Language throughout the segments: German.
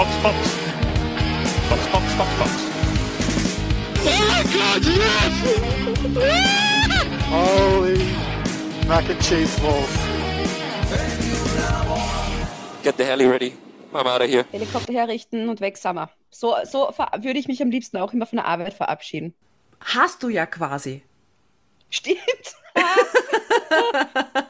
Box, Box. Box, Box, Box, Box. Oh God, yes! Holy mac and cheese balls. Get the heli ready. I'm out of here. Helikopter herrichten und weg sind wir. So, so würde ich mich am liebsten auch immer von der Arbeit verabschieden. Hast du ja quasi. Stimmt.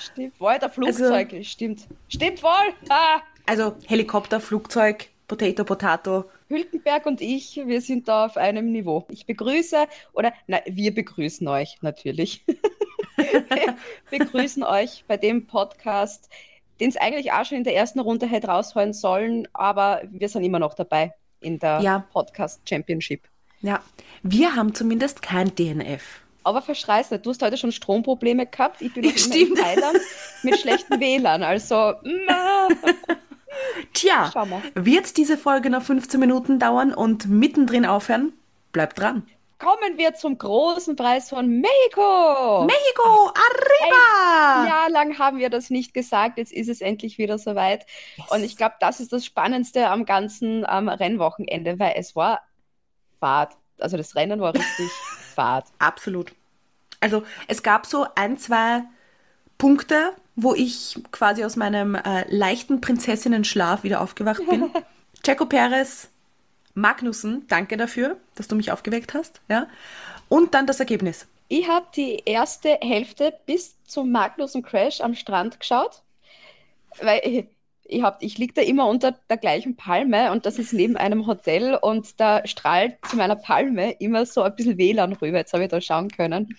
Stimmt. Wohl, der Flugzeug. Stimmt. Stimmt wohl. Ah. Also Helikopter, Flugzeug, Potato, Potato. Hülkenberg und ich, wir sind da auf einem Niveau. Ich begrüße, oder nein, wir begrüßen euch natürlich. wir begrüßen euch bei dem Podcast, den es eigentlich auch schon in der ersten Runde hätte rausholen sollen, aber wir sind immer noch dabei in der Ja. Podcast Championship. Ja, wir haben zumindest kein DNF. Aber verschreiß nicht, du hast heute schon Stromprobleme gehabt. Ich bin noch immer in. Thailand mit schlechten WLAN. Also, mm, Tja, wird diese Folge noch 15 Minuten dauern und mittendrin aufhören? Bleibt dran. kommen wir zum großen Preis von Mexiko. Mexico, arriba! Ein Jahr lang haben wir das nicht gesagt, jetzt ist es endlich wieder soweit. Und ich glaube, das ist das Spannendste am ganzen am Rennwochenende, weil es war Fahrt. Also das Rennen war richtig Fahrt. Absolut. Also es gab so ein, zwei Punkte, wo ich quasi aus meinem äh, leichten Prinzessinnen-Schlaf wieder aufgewacht bin. Checo Perez, Magnussen, danke dafür, dass du mich aufgeweckt hast. Ja? Und dann das Ergebnis. Ich habe die erste Hälfte bis zum Magnussen Crash am Strand geschaut, weil ich, ich, hab, ich liege da immer unter der gleichen Palme und das ist neben einem Hotel und da strahlt zu meiner Palme immer so ein bisschen WLAN rüber. Jetzt habe ich da schauen können.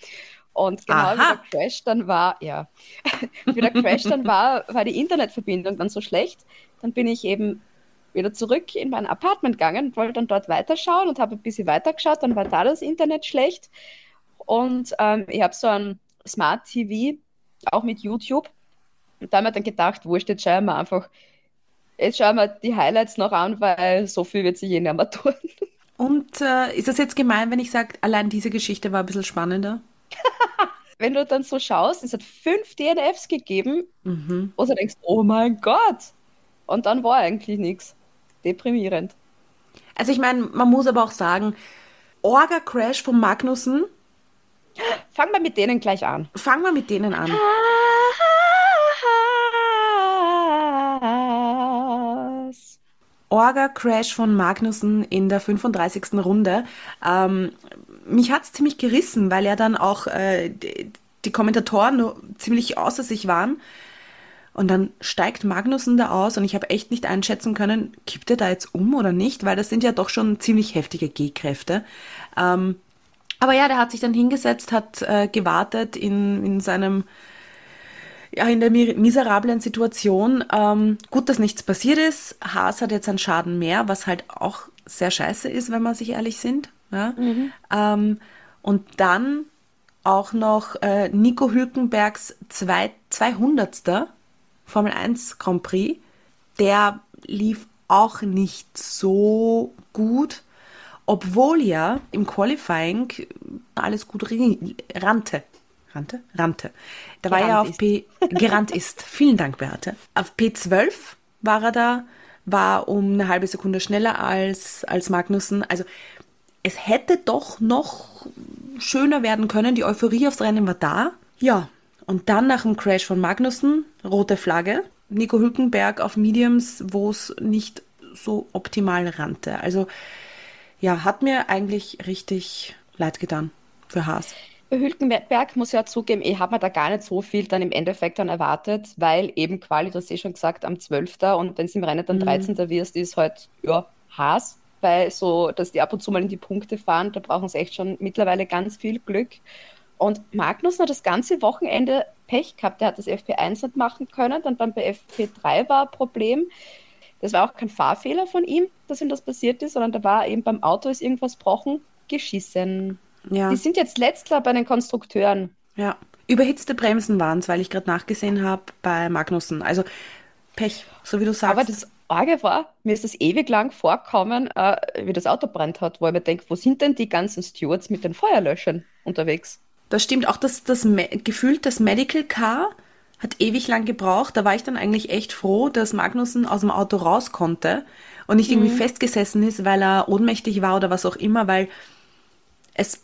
Und genau wie Aha. der Crash dann war, ja, wie der Crash dann war, war die Internetverbindung dann so schlecht. Dann bin ich eben wieder zurück in mein Apartment gegangen und wollte dann dort weiterschauen und habe ein bisschen weitergeschaut. Dann war da das Internet schlecht. Und ähm, ich habe so ein Smart TV, auch mit YouTube. Und da haben wir dann gedacht, wurscht, jetzt schauen wir einfach, jetzt schauen wir die Highlights noch an, weil so viel wird sich eh nicht mehr tun. Und äh, ist das jetzt gemein, wenn ich sage, allein diese Geschichte war ein bisschen spannender? Wenn du dann so schaust, es hat fünf DNFs gegeben, Mhm. wo du denkst, oh mein Gott. Und dann war eigentlich nichts. Deprimierend. Also ich meine, man muss aber auch sagen, Orga-Crash von Magnussen, Fangen wir mit denen gleich an. fangen wir mit denen an. Orga-Crash von Magnussen in der 35. Runde. Ähm, mich hat es ziemlich gerissen, weil ja dann auch äh, die, die Kommentatoren ziemlich außer sich waren. Und dann steigt Magnussen da aus und ich habe echt nicht einschätzen können, kippt er da jetzt um oder nicht, weil das sind ja doch schon ziemlich heftige G-Kräfte. Ähm, aber ja, der hat sich dann hingesetzt, hat äh, gewartet in, in seinem ja, in der mi- miserablen Situation. Ähm, gut, dass nichts passiert ist. Haas hat jetzt einen Schaden mehr, was halt auch sehr scheiße ist, wenn wir sich ehrlich sind. Ja? Ähm, und dann auch noch äh, Nico Hülkenbergs zwei, 200. Formel 1 Grand Prix. Der lief auch nicht so gut, obwohl ja im Qualifying alles gut rannte. Rannte? Rannte. Da war er auf P gerannt ist. Vielen Dank, Beate. Auf P12 war er da, war um eine halbe Sekunde schneller als, als Magnussen. Also es hätte doch noch schöner werden können. Die Euphorie aufs Rennen war da. Ja, und dann nach dem Crash von Magnussen, rote Flagge. Nico Hülkenberg auf Mediums, wo es nicht so optimal rannte. Also ja, hat mir eigentlich richtig leid getan für Haas. Hülkenberg muss ich ja zugeben, ich habe mir da gar nicht so viel dann im Endeffekt dann erwartet, weil eben Quali, du hast eh schon gesagt, am 12. und wenn es im Rennen dann 13. wirst, ist halt, ja, Haas, weil so, dass die ab und zu mal in die Punkte fahren, da brauchen sie echt schon mittlerweile ganz viel Glück. Und Magnussen hat das ganze Wochenende Pech gehabt, der hat das FP1 nicht machen können, dann beim bei FP3 war ein Problem. Das war auch kein Fahrfehler von ihm, dass ihm das passiert ist, sondern da war eben beim Auto ist irgendwas gebrochen, geschissen. Ja, Die sind jetzt letzter bei den Konstrukteuren. ja. Überhitzte Bremsen waren es, weil ich gerade nachgesehen habe bei Magnussen. Also Pech, so wie du sagst. Aber das Arge war, mir ist das ewig lang vorkommen, äh, wie das Auto brennt hat, wo ich mir denke, wo sind denn die ganzen Stewards mit den Feuerlöschern unterwegs? Das stimmt auch, das, das Me- gefühlt das Medical Car hat ewig lang gebraucht. Da war ich dann eigentlich echt froh, dass Magnussen aus dem Auto raus konnte und nicht irgendwie festgesessen ist, weil er ohnmächtig war oder was auch immer, weil es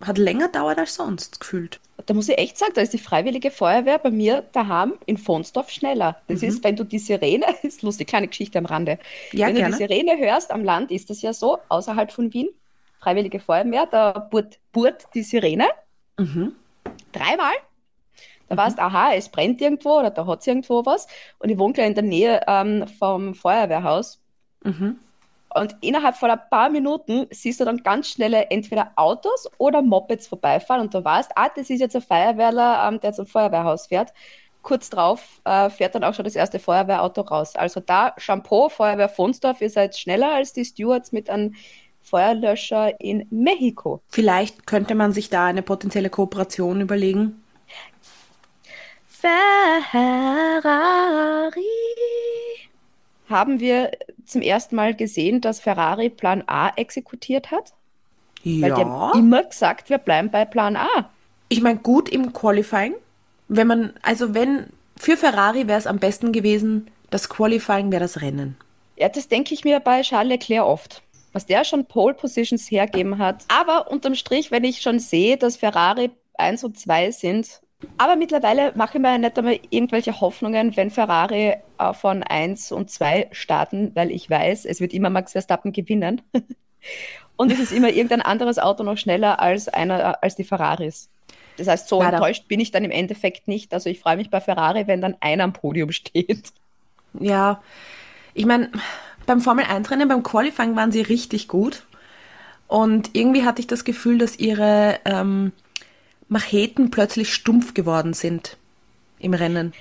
hat länger dauert als sonst gefühlt. Da muss ich echt sagen, da ist die Freiwillige Feuerwehr bei mir daheim in Fonsdorf schneller. Das ist, wenn du die Sirene, ist lustig, kleine Geschichte am Rande. Ja, wenn gerne. du die Sirene hörst am Land, ist das ja so, außerhalb von Wien, Freiwillige Feuerwehr, da burt, burt die Sirene dreimal. Da weißt aha, es brennt irgendwo oder da hat es irgendwo was. Und ich wohne gleich in der Nähe ähm, vom Feuerwehrhaus. Und innerhalb von ein paar Minuten siehst du dann ganz schnelle entweder Autos oder Mopeds vorbeifahren und du weißt, ah, das ist jetzt ein Feuerwehrler, ähm, der zum Feuerwehrhaus fährt. Kurz drauf äh, fährt dann auch schon das erste Feuerwehrauto raus. Also da, Shampoo, Feuerwehr Fonsdorf, ihr seid schneller als die Stewards mit einem Feuerlöscher in Mexiko. Vielleicht könnte man sich da eine potenzielle Kooperation überlegen. Ferrari. Haben wir zum ersten Mal gesehen, dass Ferrari Plan A exekutiert hat? Weil die Ja. haben immer gesagt, wir bleiben bei Plan A. Ich meine, gut im Qualifying. Wenn man, also wenn, für Ferrari wäre es am besten gewesen, das Qualifying wäre das Rennen. Ja, das denke ich mir bei Charles Leclerc oft. Was der schon Pole Positions hergeben hat. Aber unterm Strich, wenn ich schon sehe, dass Ferrari 1 und 2 sind. Aber mittlerweile mache ich mir nicht einmal irgendwelche Hoffnungen, wenn Ferrari äh, von 1 und 2 starten, weil ich weiß, es wird immer Max Verstappen gewinnen. und es ist immer irgendein anderes Auto noch schneller als, einer, als die Ferraris. Das heißt, so Leider. enttäuscht bin ich dann im Endeffekt nicht. Also ich freue mich bei Ferrari, wenn dann einer am Podium steht. Ja, ich meine, beim Formel 1 Rennen, beim Qualifying waren sie richtig gut. Und irgendwie hatte ich das Gefühl, dass ihre ähm, Macheten plötzlich stumpf geworden sind im Rennen.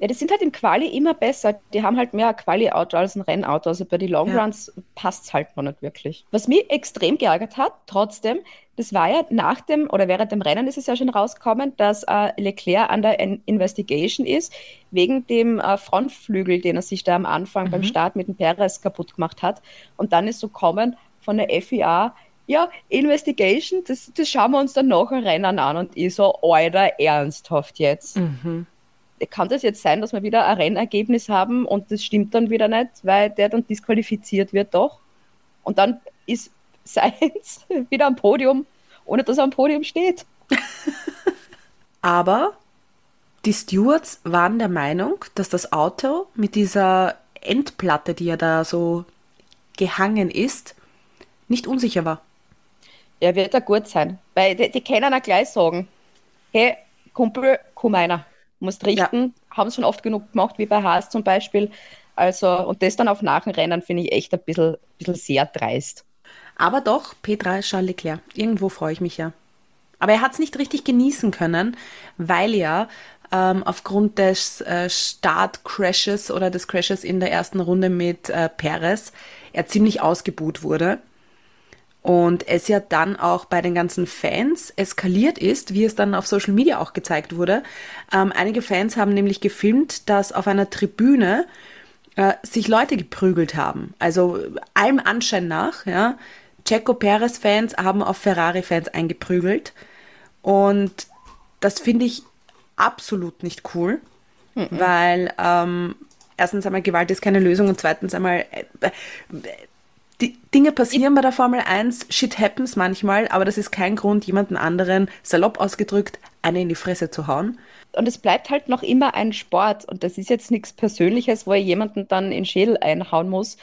Ja, die sind halt im Quali immer besser. Die haben halt mehr ein Quali-Auto als ein Rennauto. Also bei den Ja. Longruns passt es halt noch nicht wirklich. Was mich extrem geärgert hat, trotzdem, das war ja nach dem oder während dem Rennen ist es ja schon rausgekommen, dass äh, Leclerc an der In Investigation ist, wegen dem äh, Frontflügel, den er sich da am Anfang beim Start mit dem Perez kaputt gemacht hat. Und dann ist so kommen von der FIA, ja, Investigation, das, das schauen wir uns dann nachher Rennen an. Und ich so, Alter, ernsthaft jetzt kann das jetzt sein, dass wir wieder ein Rennergebnis haben und das stimmt dann wieder nicht, weil der dann disqualifiziert wird doch. Und dann ist Sainz wieder am Podium, ohne dass er am Podium steht. Aber die Stewards waren der Meinung, dass das Auto mit dieser Endplatte, die ja da so gehangen ist, nicht unsicher war. Er wird da gut sein, weil die, die können auch gleich sagen, hey, Kumpel, komm einer, musst richten, haben es schon oft genug gemacht, wie bei Haas zum Beispiel. Also, und das dann auf Nachrennen finde ich echt ein bisschen, bisschen sehr dreist. Aber doch, Petra Charles Leclerc. Irgendwo freue ich mich ja. Aber er hat es nicht richtig genießen können, weil ja ähm, aufgrund des äh, Startcrashes oder des Crashes in der ersten Runde mit äh, Perez er ziemlich ausgebuht wurde. Und es ja dann auch bei den ganzen Fans eskaliert ist, wie es dann auf Social Media auch gezeigt wurde. Ähm, einige Fans haben nämlich gefilmt, dass auf einer Tribüne äh, sich Leute geprügelt haben. Also allem Anschein nach, ja. Checo Perez-Fans haben auf Ferrari-Fans eingeprügelt. Und das finde ich absolut nicht cool, weil ähm, erstens einmal Gewalt ist keine Lösung und zweitens einmal äh, äh, die Dinge passieren bei der Formel 1, shit happens manchmal, aber das ist kein Grund, jemanden anderen, salopp ausgedrückt, eine in die Fresse zu hauen. und es bleibt halt noch immer ein Sport und das ist jetzt nichts Persönliches, wo er jemanden dann in den Schädel einhauen muss.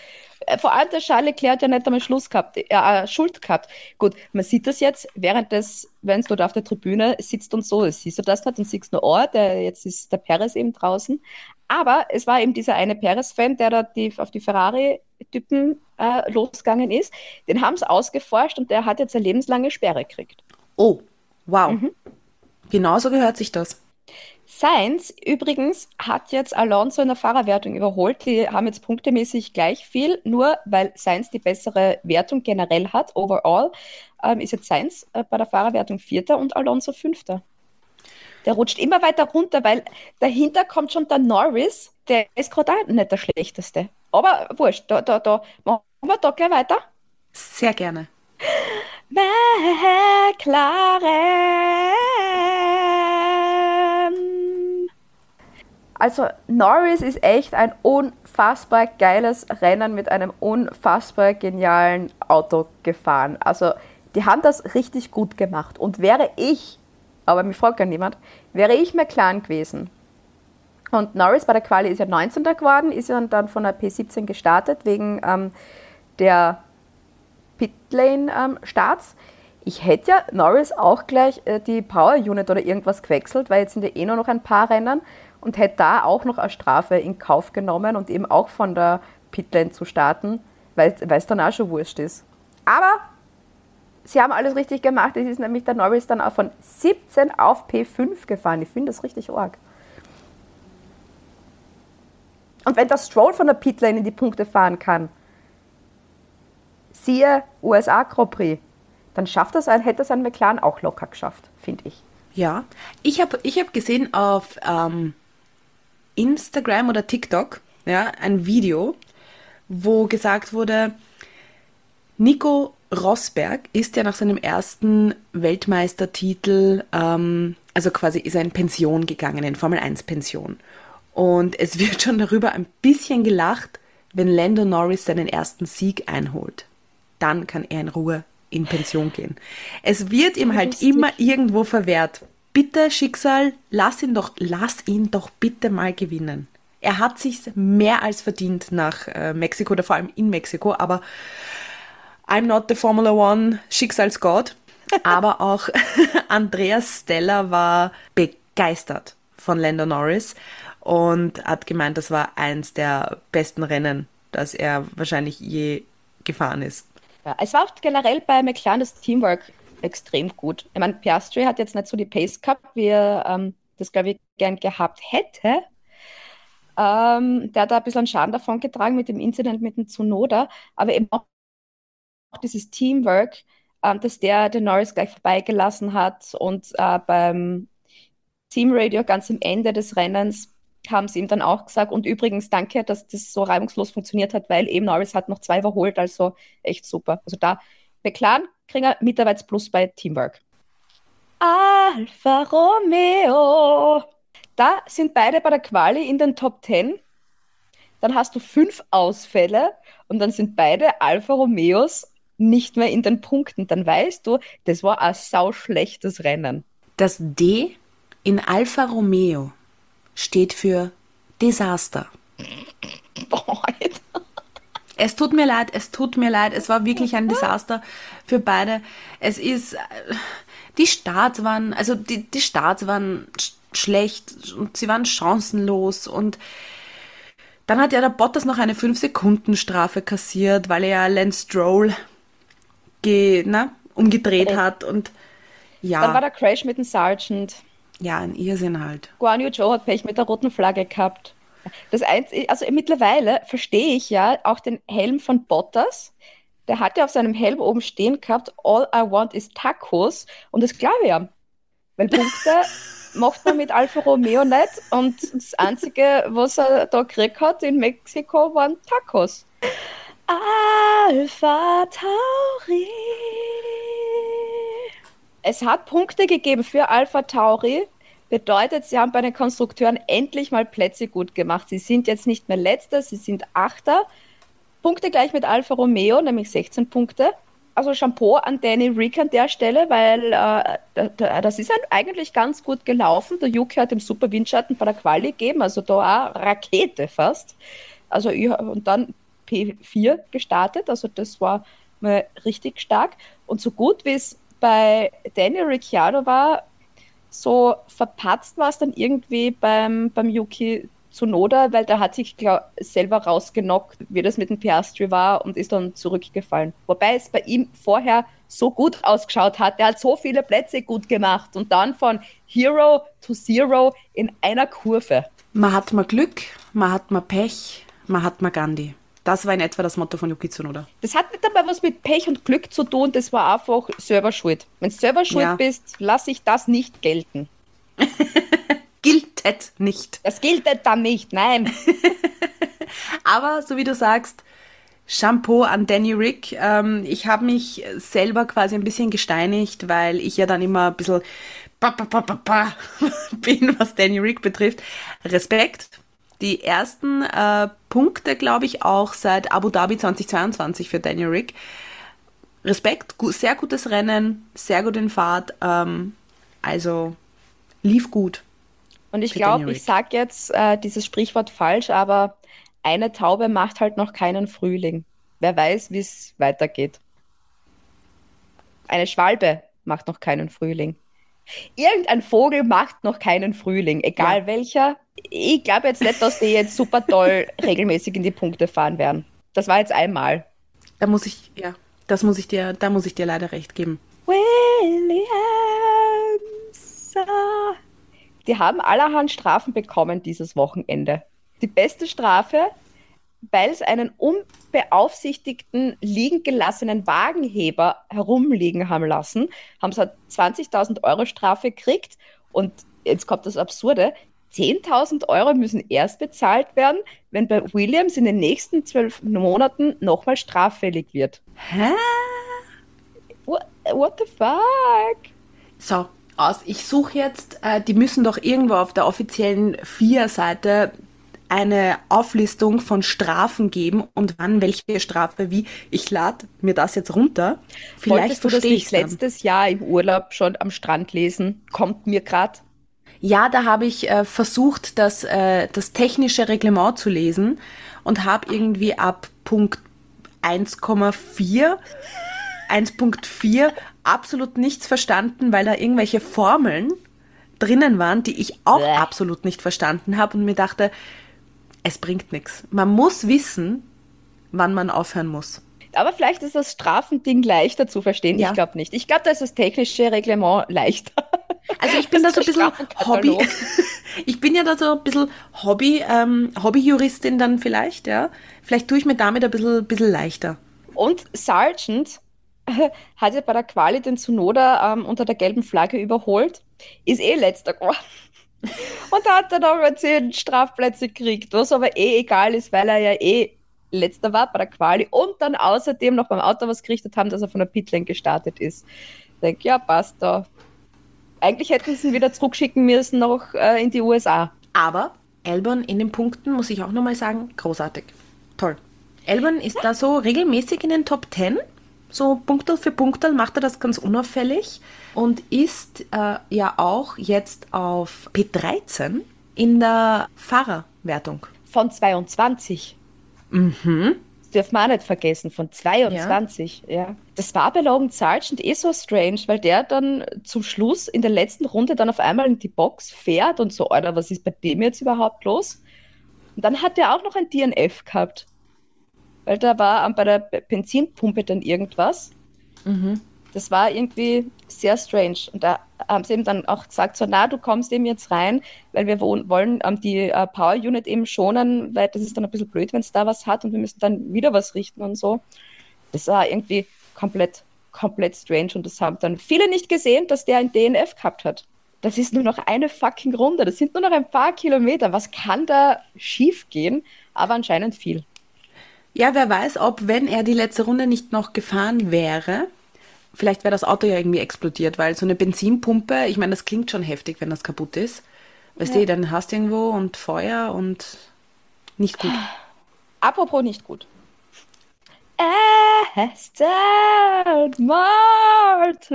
Äh, Vor allem der Charles Leclerc hat ja nicht einmal Schluss gehabt, äh, äh, Schuld gehabt. Gut, man sieht das jetzt, während des, wenn es dort auf der Tribüne sitzt und so, siehst du das nicht und siehst nur, oh, der, jetzt ist der Perez eben draußen. Aber es war eben dieser eine Perez-Fan, der da die, auf die Ferrari-Typen äh, losgegangen ist. Den haben sie ausgeforscht und der hat jetzt eine lebenslange Sperre gekriegt. Oh, wow. Genauso gehört sich das. Sainz übrigens hat jetzt Alonso in der Fahrerwertung überholt. Die haben jetzt punktemäßig gleich viel, nur weil Sainz die bessere Wertung generell hat, overall, ähm, ist jetzt Sainz äh, bei der Fahrerwertung Vierter und Alonso Fünfter. Der rutscht immer weiter runter, weil dahinter kommt schon der Norris, der ist gerade nicht der schlechteste. Aber wurscht, da, da, da machen wir da gleich weiter. Sehr gerne. McLaren. Also Norris ist echt ein unfassbar geiles Rennen mit einem unfassbar genialen Auto gefahren. Also die haben das richtig gut gemacht. Und wäre ich, aber mich fragt ja niemand, wäre ich McLaren gewesen und Norris bei der Quali ist ja 19. geworden, ist ja dann von der P17 gestartet wegen ähm, der Pitlane-Starts. Ähm, ich hätte ja Norris auch gleich äh, die Power Unit oder irgendwas gewechselt, weil jetzt sind ja eh nur noch ein paar Rennen und hätte da auch noch eine Strafe in Kauf genommen und eben auch von der Pitlane zu starten, weil es dann auch schon wurscht ist. Aber sie haben alles richtig gemacht. Es ist nämlich der Norris dann auch von 17 auf P5 gefahren. Ich finde das richtig arg. Und wenn der Stroll von der Pitlane in die Punkte fahren kann, siehe USA Grand Prix, dann schafft das ein, hätte es ein McLaren auch locker geschafft, finde ich. Ja, ich habe ich hab gesehen auf ähm, Instagram oder TikTok ja, ein Video, wo gesagt wurde, Nico Rosberg ist ja nach seinem ersten Weltmeistertitel, ähm, also quasi ist er in Pension gegangen, in Formel 1 Pension. Und es wird schon darüber ein bisschen gelacht, wenn Lando Norris seinen ersten Sieg einholt. Dann kann er in Ruhe in Pension gehen. Es wird ihm halt immer irgendwo verwehrt bitte Schicksal, lass ihn doch, lass ihn doch bitte mal gewinnen. Er hat sich mehr als verdient nach äh, Mexiko oder vor allem in Mexiko, aber I'm not the Formula One Schicksalsgott. aber auch Andreas Stella war begeistert von Lando Norris und hat gemeint, das war eins der besten Rennen, das er wahrscheinlich je gefahren ist. Ja, es war auch generell bei McLaren das Teamwork extrem gut. Ich meine, Piastri hat jetzt nicht so die Pace gehabt, wie er ähm, das, glaube ich, gern gehabt hätte. Ähm, der hat da ein bisschen Schaden davon getragen mit dem Incident mit dem Tsunoda, aber eben auch dieses Teamwork, ähm, dass der den Norris gleich vorbeigelassen hat und äh, beim Teamradio ganz am Ende des Rennens haben sie ihm dann auch gesagt und übrigens danke, dass das so reibungslos funktioniert hat, weil eben Norris hat noch zwei überholt, also echt super. Also da McLaren kriegen ein Mitarbeitsplus bei Teamwork. Alfa Romeo. Da sind beide bei der Quali in den Top 10. Dann hast du fünf Ausfälle und dann sind beide Alfa Romeos nicht mehr in den Punkten. Dann weißt du, das war ein sauschlechtes Rennen. Das D in Alfa Romeo steht für Desaster. Boah, es tut mir leid, es tut mir leid. Es war wirklich ein Desaster für beide. Es ist, die Starts waren, also die, die Starts waren schlecht und sie waren chancenlos und dann hat ja der Bottas noch eine 5-Sekunden-Strafe kassiert, weil er ja Lance Stroll ge, na, umgedreht okay. hat und ja. Dann war der Crash mit dem Sergeant. Ja, ein Irrsinn halt. Guan Yu Zhou hat Pech mit der roten Flagge gehabt. Das Einzige, also mittlerweile verstehe ich ja auch den Helm von Bottas. Der hat ja auf seinem Helm oben stehen gehabt, All I want is Tacos. Und das glaube ich ja. Weil Punkte macht man mit Alfa Romeo nicht. Und das Einzige, was er da gekriegt hat in Mexiko, waren Tacos. Alpha Tauri. Es hat Punkte gegeben für Alpha Tauri bedeutet, sie haben bei den Konstrukteuren endlich mal Plätze gut gemacht. Sie sind jetzt nicht mehr Letzter, sie sind Achter. Punkte gleich mit Alfa Romeo, nämlich 16 Punkte. Also Shampoo an Danny Rick an der Stelle, weil äh, das ist eigentlich ganz gut gelaufen. Der Yuki hat dem super Windschatten bei der Quali gegeben, also da auch Rakete fast. Also und dann P4 gestartet, also das war mal richtig stark. Und so gut wie es bei Danny Ricciardo war, so verpatzt war es dann irgendwie beim, beim Yuki Tsunoda, weil der hat sich glaub, selber rausgenockt, wie das mit dem Piastri war und ist dann zurückgefallen. Wobei es bei ihm vorher so gut ausgeschaut hat. Der hat so viele Plätze gut gemacht und dann von Hero to Zero in einer Kurve. Man hat mal Glück, man hat mal Pech, man hat mal Gandhi. Das war in etwa das Motto von Yuki Tsunoda. Das hat nicht dabei was mit Pech und Glück zu tun, das war einfach selber schuld. Wenn du selber schuld ja. bist, lasse ich das nicht gelten. Giltet nicht. Das giltet dann nicht, nein. Aber so wie du sagst, Shampoo an Danny Rick. Ähm, ich habe mich selber quasi ein bisschen gesteinigt, weil ich ja dann immer ein bisschen bin, was Danny Rick betrifft. Respekt. Die ersten äh, Punkte, glaube ich, auch seit Abu Dhabi 2022 für Daniel Rick. Respekt, gu sehr gutes Rennen, sehr gut in Fahrt. Ähm, also lief gut. Und ich glaube, ich sage jetzt äh, dieses Sprichwort falsch, aber eine Taube macht halt noch keinen Frühling. Wer weiß, wie es weitergeht. Eine Schwalbe macht noch keinen Frühling. Irgendein Vogel macht noch keinen Frühling, egal welcher. Ich glaube jetzt nicht, dass die jetzt super toll regelmäßig in die Punkte fahren werden. Das war jetzt einmal. Da muss ich, ja, das muss ich dir, da muss ich dir leider recht geben. Williams. Die haben allerhand Strafen bekommen dieses Wochenende. Die beste Strafe, weil es einen unbeaufsichtigten, liegen gelassenen Wagenheber herumliegen haben lassen, haben sie eine 20.000 Euro Strafe gekriegt. Und jetzt kommt das Absurde. 10.000 Euro müssen erst bezahlt werden, wenn bei Williams in den nächsten zwölf Monaten nochmal straffällig wird. Hä? What, what the fuck? So, aus. Ich suche jetzt, äh, die müssen doch irgendwo auf der offiziellen FIA-Seite eine Auflistung von Strafen geben und wann welche Strafe wie. Ich lade mir das jetzt runter. Vielleicht Wolltest du das nicht letztes Jahr im Urlaub schon am Strand lesen? Kommt mir gerade. Ja, da habe ich äh, versucht, das, äh, das technische Reglement zu lesen und habe irgendwie ab Punkt 1,4, 1.4 absolut nichts verstanden, weil da irgendwelche Formeln drinnen waren, die ich auch Bäh. absolut nicht verstanden habe und mir dachte, es bringt nichts. Man muss wissen, wann man aufhören muss. Aber vielleicht ist das Strafending leichter zu verstehen. Ja. Ich glaube nicht. Ich glaube, da ist das technische Reglement leichter. Also ich bin da so ein bisschen Hobby. Ich bin ja da so ein bisschen Hobby, ähm, Hobbyjuristin dann vielleicht, ja. Vielleicht tue ich mir damit ein bisschen, bisschen leichter. Und Sargent hat ja bei der Quali den Tsunoda ähm, unter der gelben Flagge überholt, ist eh letzter geworden. Und hat dann aber zehn Strafplätze gekriegt, was aber eh egal ist, weil er ja eh letzter war bei der Quali und dann außerdem noch beim Auto was gerichtet haben, dass er von der Pitlane gestartet ist. Ich denke, ja, passt da. Eigentlich hätten sie ihn wieder zurückschicken müssen noch äh, in die USA. Aber Elbern in den Punkten, muss ich auch nochmal sagen, großartig. Toll. Elbern ist da so regelmäßig in den Top 10. So Punktel für Punktel macht er das ganz unauffällig und ist äh, ja auch jetzt auf P13 in der Fahrerwertung. Von 22. Mhm. Das dürfen wir auch nicht vergessen, von 22. Ja. Das war bei Logan Sargent eh so strange, weil der dann zum Schluss in der letzten Runde dann auf einmal in die Box fährt und so, Alter, was ist bei dem jetzt überhaupt los? Und dann hat er auch noch ein DNF gehabt. Weil da war bei der Benzinpumpe dann irgendwas. Das war irgendwie sehr strange. Und da haben sie eben dann auch gesagt, so, na, du kommst eben jetzt rein, weil wir wo- wollen ähm, die äh, Power Unit eben schonen, weil das ist dann ein bisschen blöd, wenn es da was hat und wir müssen dann wieder was richten und so. Das war irgendwie komplett, komplett strange und das haben dann viele nicht gesehen, dass der ein DNF gehabt hat. Das ist nur noch eine fucking Runde, das sind nur noch ein paar Kilometer. Was kann da schief gehen? Aber anscheinend viel. Ja, wer weiß, ob, wenn er die letzte Runde nicht noch gefahren wäre, vielleicht wäre das Auto ja irgendwie explodiert, weil so eine Benzinpumpe, ich meine, das klingt schon heftig, wenn das kaputt ist. Weißt du, dann hast du irgendwo und Feuer und nicht gut. Apropos nicht gut. Aston Martin.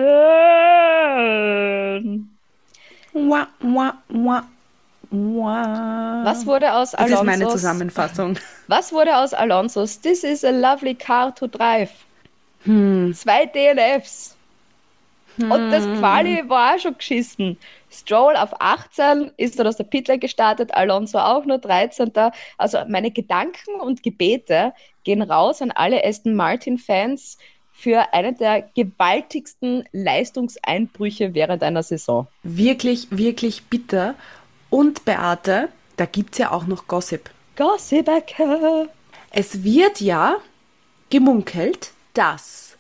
Wah, wah, wah. Was wurde aus Das ist meine Alonso's- Zusammenfassung. Was wurde aus Alonso's This is a lovely car to drive? Hm. Zwei DNFs. Und das Quali war auch schon geschissen. Stroll auf 18 ist dann aus der Pitlane gestartet, Alonso auch nur 13. Also meine Gedanken und Gebete gehen raus an alle Aston Martin-Fans für einen der gewaltigsten Leistungseinbrüche während einer Saison. Wirklich, wirklich bitter. Und Beate, da gibt es ja auch noch Gossip. Gossibacker. Es wird ja gemunkelt, dass,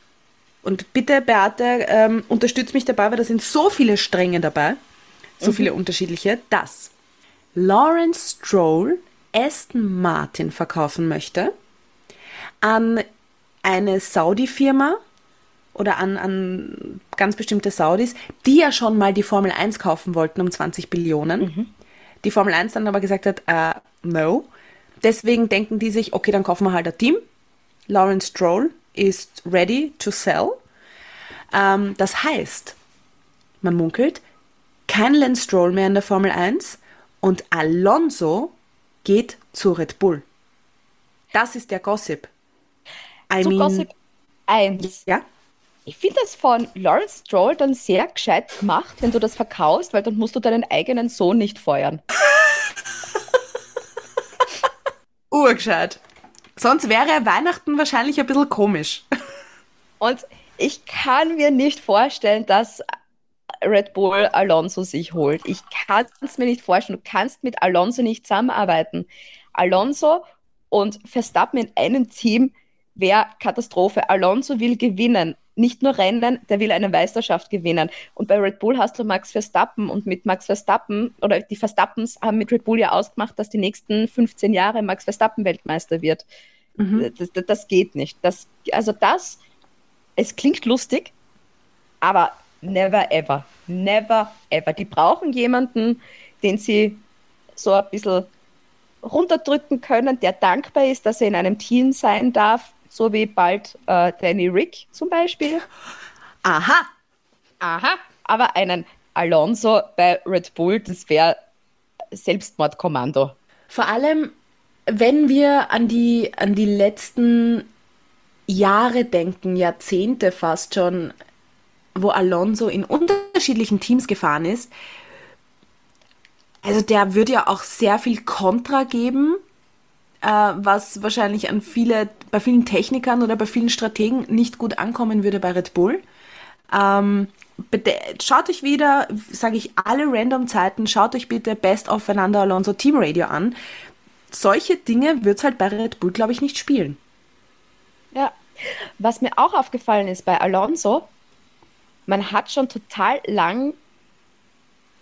und bitte Beate, ähm, unterstützt mich dabei, weil da sind so viele Stränge dabei, so viele unterschiedliche, dass Lawrence Stroll Aston Martin verkaufen möchte an eine Saudi-Firma oder an, an ganz bestimmte Saudis, die ja schon mal die Formel 1 kaufen wollten um 20 Billionen. Die Formel 1 dann aber gesagt hat, äh, no. Deswegen denken die sich, okay, dann kaufen wir halt ein Team. Lawrence Stroll ist ready to sell. Ähm, das heißt, man munkelt, kein Lance Stroll mehr in der Formel 1 und Alonso geht zu Red Bull. Das ist der Gossip. I Zu mean, Gossip 1. Ja? Ich finde das von Lawrence Stroll dann sehr gescheit gemacht, wenn du das verkaufst, weil dann musst du deinen eigenen Sohn nicht feuern. Urgescheit. Sonst wäre Weihnachten wahrscheinlich ein bisschen komisch. Und ich kann mir nicht vorstellen, dass Red Bull Alonso sich holt. Ich kann es mir nicht vorstellen. Du kannst mit Alonso nicht zusammenarbeiten. Alonso und Verstappen in einem Team wäre Katastrophe. Alonso will gewinnen. Nicht nur Rennen, der will eine Meisterschaft gewinnen. Und bei Red Bull hast du Max Verstappen und mit Max Verstappen oder die Verstappens haben mit Red Bull ja ausgemacht, dass die nächsten 15 Jahre Max Verstappen Weltmeister wird. Das, das, das geht nicht. Das, also das, es klingt lustig, aber never ever. Never ever. Die brauchen jemanden, den sie so ein bisschen runterdrücken können, der dankbar ist, dass er in einem Team sein darf, so wie bald äh, Danny Rick zum Beispiel. Aha. Aha. Aber einen Alonso bei Red Bull, das wäre Selbstmordkommando. Vor allem, wenn wir an die, an die letzten Jahre denken, Jahrzehnte fast schon, wo Alonso in unterschiedlichen Teams gefahren ist, also der würde ja auch sehr viel Kontra geben, was wahrscheinlich an viele, bei vielen Technikern oder bei vielen Strategen nicht gut ankommen würde bei Red Bull. Ähm, bitte, schaut euch wieder, sage ich alle random Zeiten, schaut euch bitte Best of Fernando Alonso Team Radio an. Solche Dinge wird es halt bei Red Bull, glaube ich, nicht spielen. Ja. Was mir auch aufgefallen ist bei Alonso, man hat schon total lang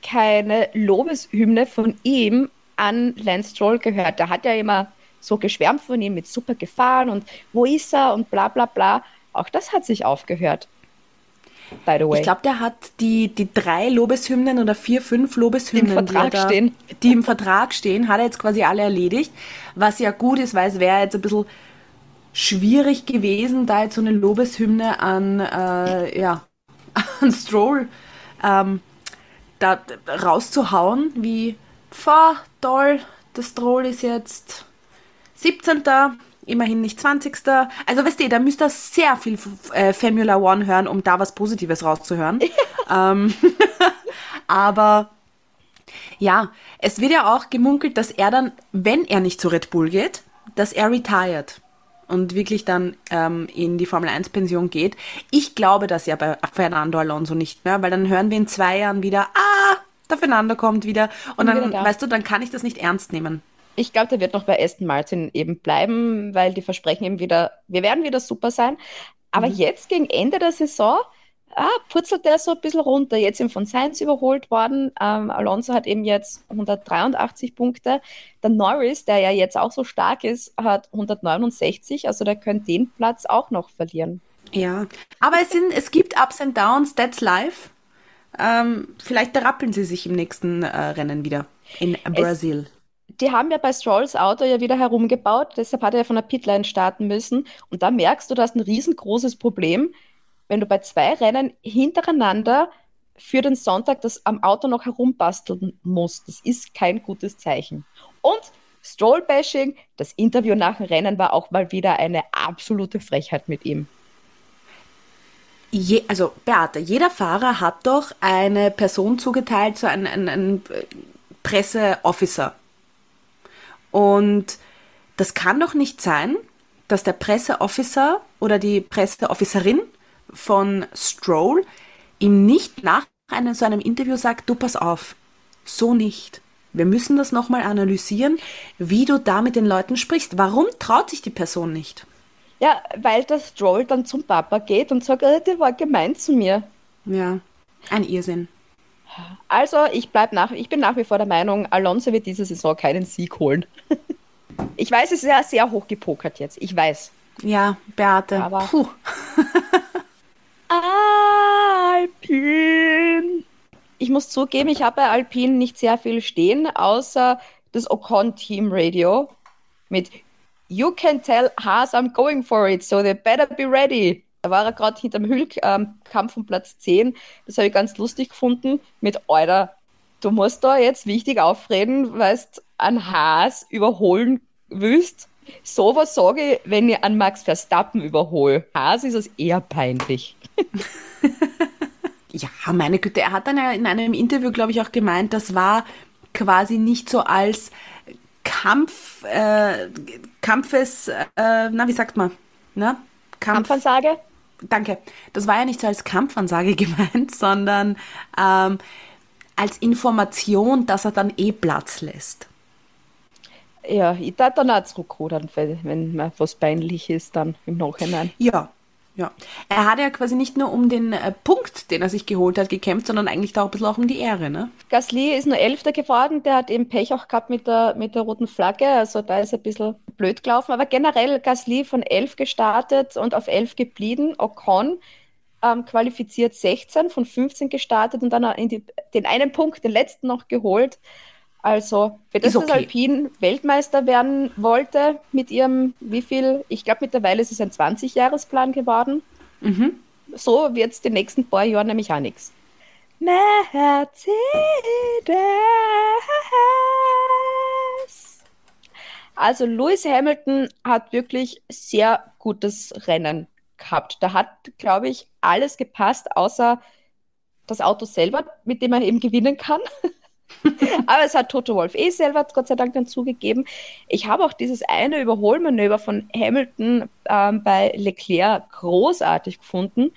keine Lobeshymne von ihm an Lance Stroll gehört. Der hat ja immer so geschwärmt von ihm mit super Gefahren und wo ist er und bla bla bla. Auch das hat sich aufgehört. By the way. Ich glaube, der hat die, die drei Lobeshymnen oder vier, fünf Lobeshymnen, Die im Vertrag er da, stehen. die im Vertrag stehen, hat er jetzt quasi alle erledigt. Was ja gut ist, weil es wäre jetzt ein bisschen schwierig gewesen, da jetzt so eine Lobeshymne an, äh, ja, an Stroll ähm, da rauszuhauen, wie, fahr, toll, der Stroll ist jetzt 17. Immerhin nicht 20. Also weißt du, da müsst ihr sehr viel äh, Formula One hören, um da was Positives rauszuhören. ähm, aber ja, es wird ja auch gemunkelt, dass er dann, wenn er nicht zu Red Bull geht, dass er retired und wirklich dann ähm, in die Formel 1 Pension geht. Ich glaube das ja bei Fernando Alonso nicht mehr, weil dann hören wir in zwei Jahren wieder, ah, der Fernando kommt wieder und Wieder dann, da. weißt du, dann kann ich das nicht ernst nehmen. Ich glaube, der wird noch bei Aston Martin eben bleiben, weil die versprechen eben wieder, wir werden wieder super sein. Aber jetzt gegen Ende der Saison ah, purzelt der so ein bisschen runter. Jetzt eben von Sainz überholt worden. Ähm, Alonso hat eben jetzt 183 Punkte. Der Norris, der ja jetzt auch so stark ist, hat 169. Also der könnte den Platz auch noch verlieren. Ja, aber es, sind, es gibt Ups and Downs, that's life. Ähm, vielleicht rappeln sie sich im nächsten äh, Rennen wieder in Brasil. Die haben ja bei Strolls Auto ja wieder herumgebaut, deshalb hat er ja von der Pitline starten müssen. Und da merkst du, du hast ein riesengroßes Problem, wenn du bei zwei Rennen hintereinander für den Sonntag das am Auto noch herumbasteln musst. Das ist kein gutes Zeichen. Und Stroll-Bashing, das Interview nach dem Rennen war auch mal wieder eine absolute Frechheit mit ihm. Je, also Beate, jeder Fahrer hat doch eine Person zugeteilt, so einen, einen äh, Presseofficer. Und das kann doch nicht sein, dass der Presseofficer oder die Presseofficerin von Stroll ihm nicht nach einem, so einem Interview sagt, du pass auf, so nicht. Wir müssen das nochmal analysieren, wie du da mit den Leuten sprichst. Warum traut sich die Person nicht? Ja, weil der Stroll dann zum Papa geht und sagt, äh, der war gemein zu mir. Ja, ein Irrsinn. Also, ich, bleib nach, ich bin nach wie vor der Meinung, Alonso wird diese Saison keinen Sieg holen. ich weiß, es ist ja sehr hoch gepokert jetzt. Ich weiß. Ja, Beate. Aber- Puh. Alpine. Ich muss zugeben, ich habe bei Alpine nicht sehr viel stehen, außer das Ocon Team Radio mit You can tell Haas I'm going for it, so they better be ready. Da war er gerade hinterm Hüllkampf um Platz 10. Das habe ich ganz lustig gefunden. Mit Euer, du musst da jetzt wichtig aufreden, weil du an Haas überholen willst. So was sage ich, wenn ich an Max Verstappen überhole. Haas ist es eher peinlich. Ja, meine Güte, er hat dann ja in einem Interview, glaube ich, auch gemeint, das war quasi nicht so als Kampf, äh, Kampfes, äh, na, wie sagt man? Na? Kampf, Kampfansage? Danke. Das war ja nicht so als Kampfansage gemeint, sondern ähm, als Information, dass er dann eh Platz lässt. Ja, ich darf dann auch zurückrudern, wenn, wenn mir was peinlich ist, dann im Nachhinein. Ja, ja. Er hat ja quasi nicht nur um den äh, Punkt, den er sich geholt hat, gekämpft, sondern eigentlich auch ein bisschen auch um die Ehre, ne? Gasly ist nur Elfter geworden, der hat eben Pech auch gehabt mit der, mit der roten Flagge, also da ist er ein bisschen blöd gelaufen, aber generell Gasly von 11 gestartet und auf 11 geblieben, Ocon ähm, qualifiziert 16, von 15 gestartet und dann in die, den einen Punkt, den letzten noch geholt. Also, für das okay. das Alpine Weltmeister werden wollte, mit ihrem, wie viel, ich glaube mittlerweile ist es ein 20-Jahresplan geworden. Mhm. So wird es die nächsten paar Jahre nämlich auch nichts. Mercedes. Also Lewis Hamilton hat wirklich sehr gutes Rennen gehabt. Da hat, glaube ich, alles gepasst, außer das Auto selber, mit dem er eben gewinnen kann. Aber es hat Toto Wolf eh selber Gott sei Dank dann zugegeben. Ich habe auch dieses eine Überholmanöver von Hamilton ähm, bei Leclerc großartig gefunden.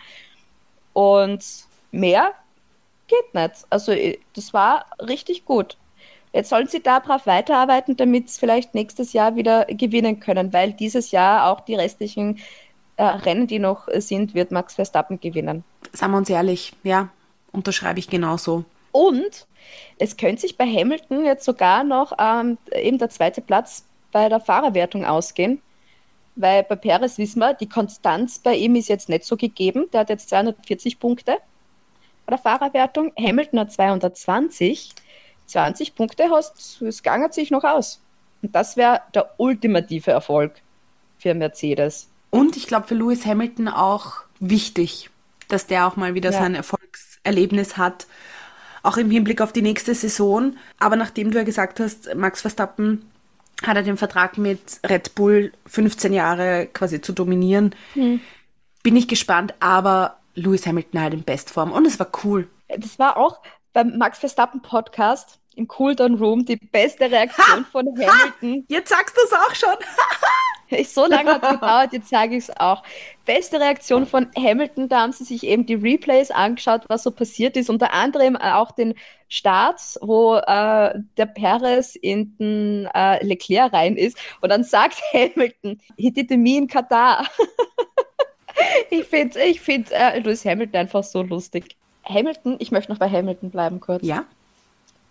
Und mehr geht nicht. Also äh, das war richtig gut. Jetzt sollen sie da brav weiterarbeiten, damit sie vielleicht nächstes Jahr wieder gewinnen können, weil dieses Jahr auch die restlichen äh, Rennen, die noch äh, sind, wird Max Verstappen gewinnen. Sagen wir uns ehrlich, ja, unterschreibe ich genauso. Und es könnte sich bei Hamilton jetzt sogar noch ähm, eben der zweite Platz bei der Fahrerwertung ausgehen. Weil bei Perez wissen wir, die Konstanz bei ihm ist jetzt nicht so gegeben. Der hat jetzt 240 Punkte bei der Fahrerwertung. Hamilton hat 220. 20 Punkte hast, es gangert sich noch aus. Und das wäre der ultimative Erfolg für Mercedes. Und ich glaube für Lewis Hamilton auch wichtig, dass der auch mal wieder Ja. sein Erfolgserlebnis hat, auch im Hinblick auf die nächste Saison. Aber nachdem du ja gesagt hast, Max Verstappen hat er den Vertrag mit Red Bull 15 Jahre quasi zu dominieren, bin ich gespannt. Aber Lewis Hamilton halt in Bestform und es war cool. Das war auch beim Max Verstappen Podcast im Cooldown Room die beste Reaktion von Hamilton. Jetzt sagst du es auch schon. Ich, so lange hat es gedauert, jetzt sage ich es auch. Beste Reaktion von Hamilton, da haben sie sich eben die Replays angeschaut, was so passiert ist. Unter anderem auch den Start, wo äh, der Perez in den äh, Leclerc rein ist. Und dann sagt Hamilton, he did me in Katar. ich finde ich find, äh, Lewis Hamilton einfach so lustig. Hamilton, ich möchte noch bei Hamilton bleiben kurz Ja,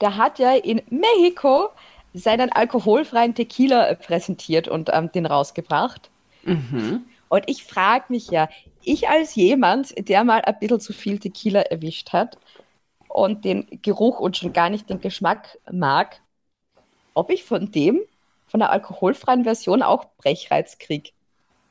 der hat ja in Mexiko seinen alkoholfreien Tequila äh, präsentiert und ähm, den rausgebracht. Und ich frage mich ja, ich als jemand, der mal ein bisschen zu viel Tequila erwischt hat und den Geruch und schon gar nicht den Geschmack mag, ob ich von dem, von der alkoholfreien Version auch Brechreiz kriege,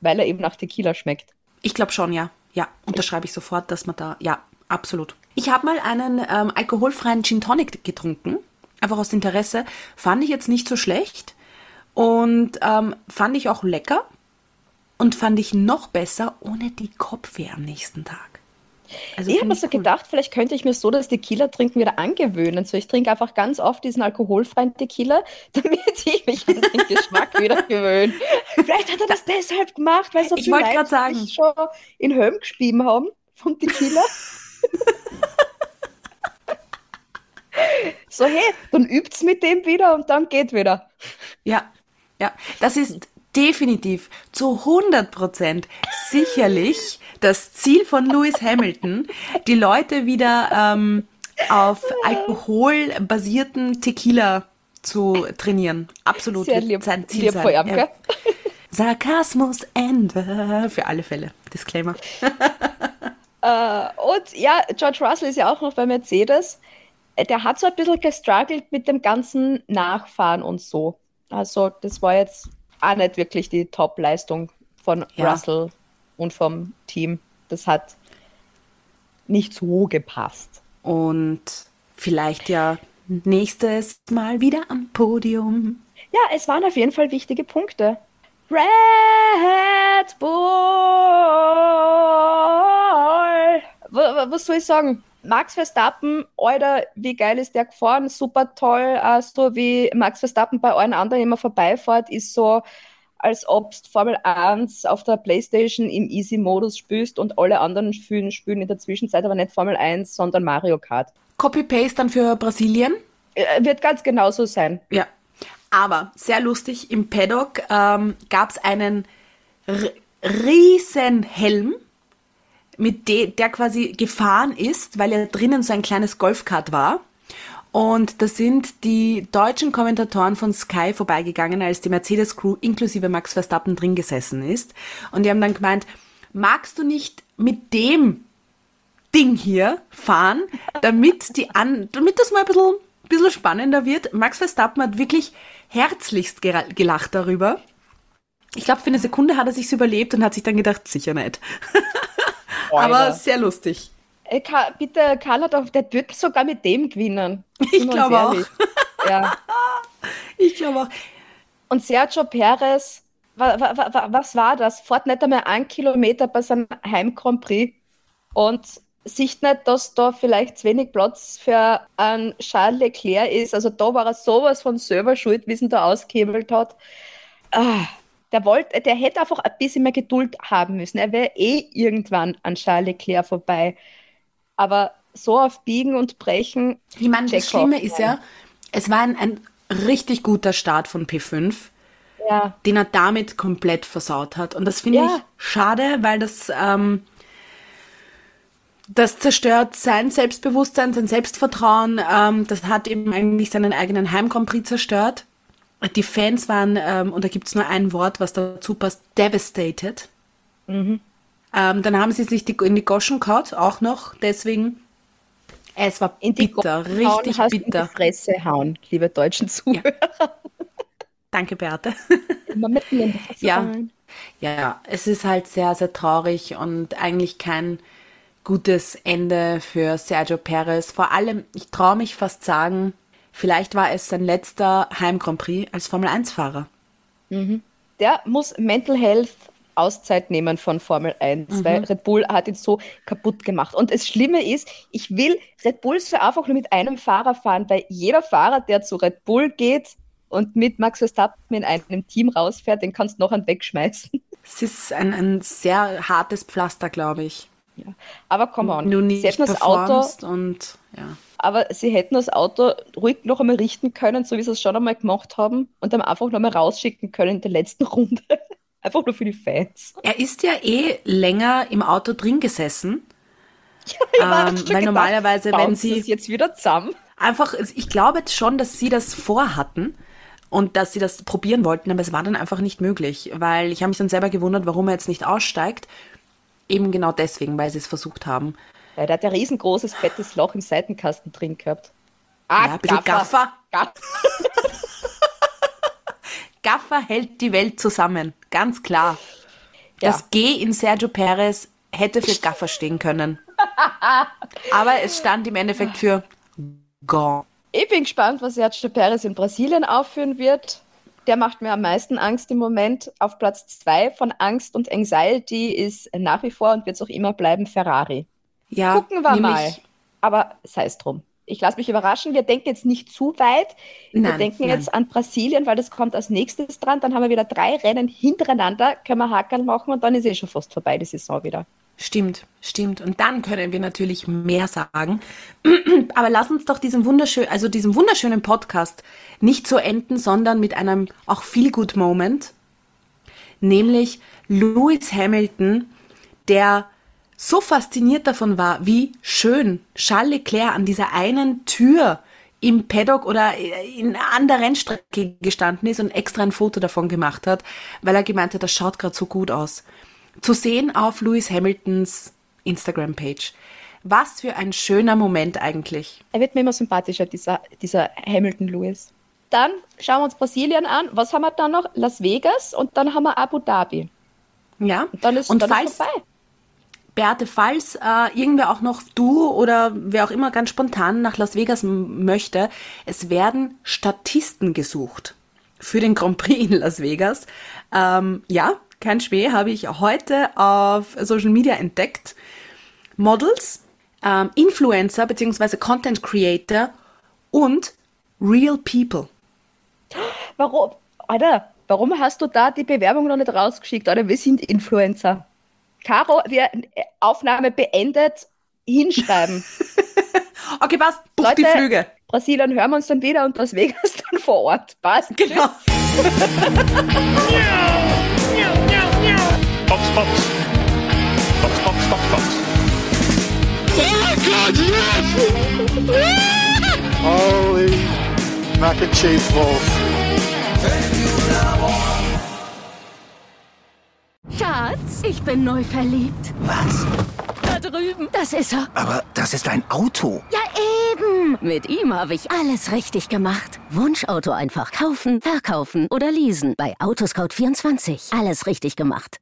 weil er eben nach Tequila schmeckt. Ich glaube schon, ja. Ja, unterschreibe ich sofort, dass man da, ja, absolut. Ich habe mal einen ähm, alkoholfreien Gin Tonic getrunken, einfach aus Interesse. Fand ich jetzt nicht so schlecht und ähm, fand ich auch lecker und fand ich noch besser ohne die Kopfweh am nächsten Tag. Also ich habe mir so cool. gedacht, vielleicht könnte ich mir so das Tequila-Trinken wieder angewöhnen. So, ich trinke einfach ganz oft diesen alkoholfreien Tequila, damit ich mich an den Geschmack wieder gewöhne. Vielleicht hat er das deshalb gemacht, weil so Ich viele wollte Leute sagen. schon in Höhen geschrieben haben vom Tequila. so, hey, dann übt's mit dem wieder und dann geht wieder. Ja, ja, das ist definitiv zu 100 Prozent sicherlich das Ziel von Lewis Hamilton, die Leute wieder ähm, auf alkoholbasierten Tequila zu trainieren. Absolut Sehr lieb, sein Ziel lieb sein. ihm, Ja. Sarkasmus Ende. Für alle Fälle. Disclaimer. Äh, und ja, George Russell ist ja auch noch bei Mercedes. Der hat so ein bisschen gestruggelt mit dem ganzen Nachfahren und so. Also, das war jetzt auch nicht wirklich die Top-Leistung von Ja. Russell und vom Team. Das hat nicht so gepasst. Und vielleicht ja nächstes Mal wieder am Podium. Ja, es waren auf jeden Fall wichtige Punkte. Red Bull! Wa- wa- Was soll ich sagen? Max Verstappen, Alter, wie geil ist der gefahren? Super toll. Äh, so wie Max Verstappen bei allen anderen immer vorbeifährt, ist so, als ob du Formel 1 auf der Playstation im Easy-Modus spielst und alle anderen spielen, spielen in der Zwischenzeit aber nicht Formel 1, sondern Mario Kart. Copy-Paste dann für Brasilien. Äh, Wird ganz genauso sein. Ja. Aber sehr lustig, im Paddock ähm, gab es einen riesen Helm, mit de der quasi gefahren ist, weil ja drinnen so ein kleines Golfkart war. Und da sind die deutschen Kommentatoren von Sky vorbeigegangen, als die Mercedes-Crew inklusive Max Verstappen drin gesessen ist. Und die haben dann gemeint, magst du nicht mit dem Ding hier fahren, damit die an, damit das mal ein bisschen, bisschen spannender wird. Max Verstappen hat wirklich herzlichst gelacht darüber. Ich glaube, für eine Sekunde hat er sich's überlebt und hat sich dann gedacht, sicher nicht. Aber sehr lustig. Ey, Ka bitte, Karl hat auch, der wird sogar mit dem gewinnen. Ich glaube auch. Ja. Ich glaube auch. Und Sergio Perez, wa, wa, wa- was war das? Fährt nicht einmal einen Kilometer bei seinem Heim-Grand Prix und sieht nicht, dass da vielleicht zu wenig Platz für einen Charles Leclerc ist. Also da war er sowas von selber schuld, wie es ihn da ausgehebelt hat. Ah, der, wollte, der hätte einfach ein bisschen mehr Geduld haben müssen. Er wäre eh irgendwann an Charles Leclerc vorbei. Aber so auf Biegen und Brechen. Ich meine, das Schlimme ist ja, es war ein, ein richtig guter Start von P5, Ja, den er damit komplett versaut hat. Und das finde Ja. ich schade, weil das, ähm, das zerstört sein Selbstbewusstsein, sein Selbstvertrauen. Ähm, das hat eben eigentlich seinen eigenen Heim Grand Prix zerstört. Die Fans waren, ähm, und da gibt es nur ein Wort, was dazu passt, devastated. Mhm. Ähm, dann haben sie sich die, in die Goschen gehauen, auch noch. Deswegen, es war in die bitter, Goschen hauen, richtig In bitter. die Fresse hauen, liebe deutschen Zuhörer. Danke, Beate. Immer mitten in die Fresse Ja. hauen. Ja, ja, es ist halt sehr, sehr traurig und eigentlich kein gutes Ende für Sergio Perez. Vor allem, ich traue mich fast sagen, vielleicht war es sein letzter Heim Grand Prix als Formel 1-Fahrer. Der muss Mental Health Auszeit nehmen von Formel 1, weil Red Bull hat ihn so kaputt gemacht. Und das Schlimme ist, ich will Red Bull so einfach nur mit einem Fahrer fahren, weil jeder Fahrer, der zu Red Bull geht und mit Max Verstappen in einem Team rausfährt, den kannst du noch einen wegschmeißen. Es ist ein, ein sehr hartes Pflaster, glaube ich. Aber komm on, Du sie hätten das Auto, und ja. aber sie hätten das Auto ruhig noch einmal richten können, so wie sie es schon einmal gemacht haben, und dann einfach noch mal rausschicken können in der letzten Runde. Einfach nur für die Fans. Er ist ja eh länger im Auto drin gesessen. Ich hab Ähm, schon weil normalerweise, bauen wenn sie das jetzt wieder zusammen. einfach, ich glaube schon, dass sie das vorhatten und dass sie das probieren wollten, aber es war dann einfach nicht möglich, weil ich habe mich dann selber gewundert, warum er jetzt nicht aussteigt. Eben genau deswegen, weil sie es versucht haben. Ja, der hat ein riesengroßes, fettes Loch im Seitenkasten drin gehabt. Ah, Ja, Gaffer. Gaffer. Gaffer hält die Welt zusammen, ganz klar. Ja. Das G in Sergio Perez hätte für Gaffer stehen können. Aber es stand im Endeffekt für Gone. Ich bin gespannt, was Sergio Perez in Brasilien aufführen wird. Der macht mir am meisten Angst im Moment. Auf Platz zwei von Angst und Anxiety ist nach wie vor und wird es auch immer bleiben Ferrari. Ja, Gucken wir mal. Aber sei es drum. Ich lasse mich überraschen. Wir denken jetzt nicht zu weit. Wir Nein, denken nein. jetzt an Brasilien, weil das kommt als nächstes dran. Dann haben wir wieder drei Rennen hintereinander, können wir Hakel machen und dann ist eh schon fast vorbei die Saison wieder. Stimmt, stimmt. Und dann können wir natürlich mehr sagen. Aber lass uns doch diesen wunderschönen, also diesen wunderschönen Podcast nicht so enden, sondern mit einem auch feel good Moment. Nämlich Lewis Hamilton, der so fasziniert davon war, wie schön Charles Leclerc an dieser einen Tür im Paddock oder in, an der Rennstrecke gestanden ist und extra ein Foto davon gemacht hat, weil er gemeint hat, das schaut gerade so gut aus. Zu sehen auf Lewis Hamiltons Instagram-Page. Was für ein schöner Moment eigentlich. Er wird mir immer sympathischer, dieser, dieser Hamilton Lewis. Dann schauen wir uns Brasilien an. Was haben wir dann noch? Las Vegas und dann haben wir Abu Dhabi. Ja, Und dann ist, und dann falls, ist vorbei. Beate, falls äh, irgendwer auch noch du oder wer auch immer ganz spontan nach Las Vegas möchte, es werden Statisten gesucht für den Grand Prix in Las Vegas. Ähm, ja, kein Schmäh, habe ich heute auf Social Media entdeckt. Models, ähm, Influencer bzw. Content Creator und Real People. Warum? Alter, warum hast du da die Bewerbung noch nicht rausgeschickt? Alter, wir sind Influencer. Caro, wir Aufnahme beendet, hinschreiben. Okay, passt, buch Leute, die Flüge. Brasilien hören wir uns dann wieder und Las Vegas dann vor Ort. Passt. Genau. Box, Box. Box, Box, Box. Oh God, yes! Holy mac and cheese balls. Schatz, ich bin neu verliebt. Was? Da drüben. Das ist er. Aber das ist ein Auto. Ja, eben. Mit ihm habe ich alles richtig gemacht. Wunschauto einfach kaufen, verkaufen oder leasen. Bei Autoscout24. Alles richtig gemacht.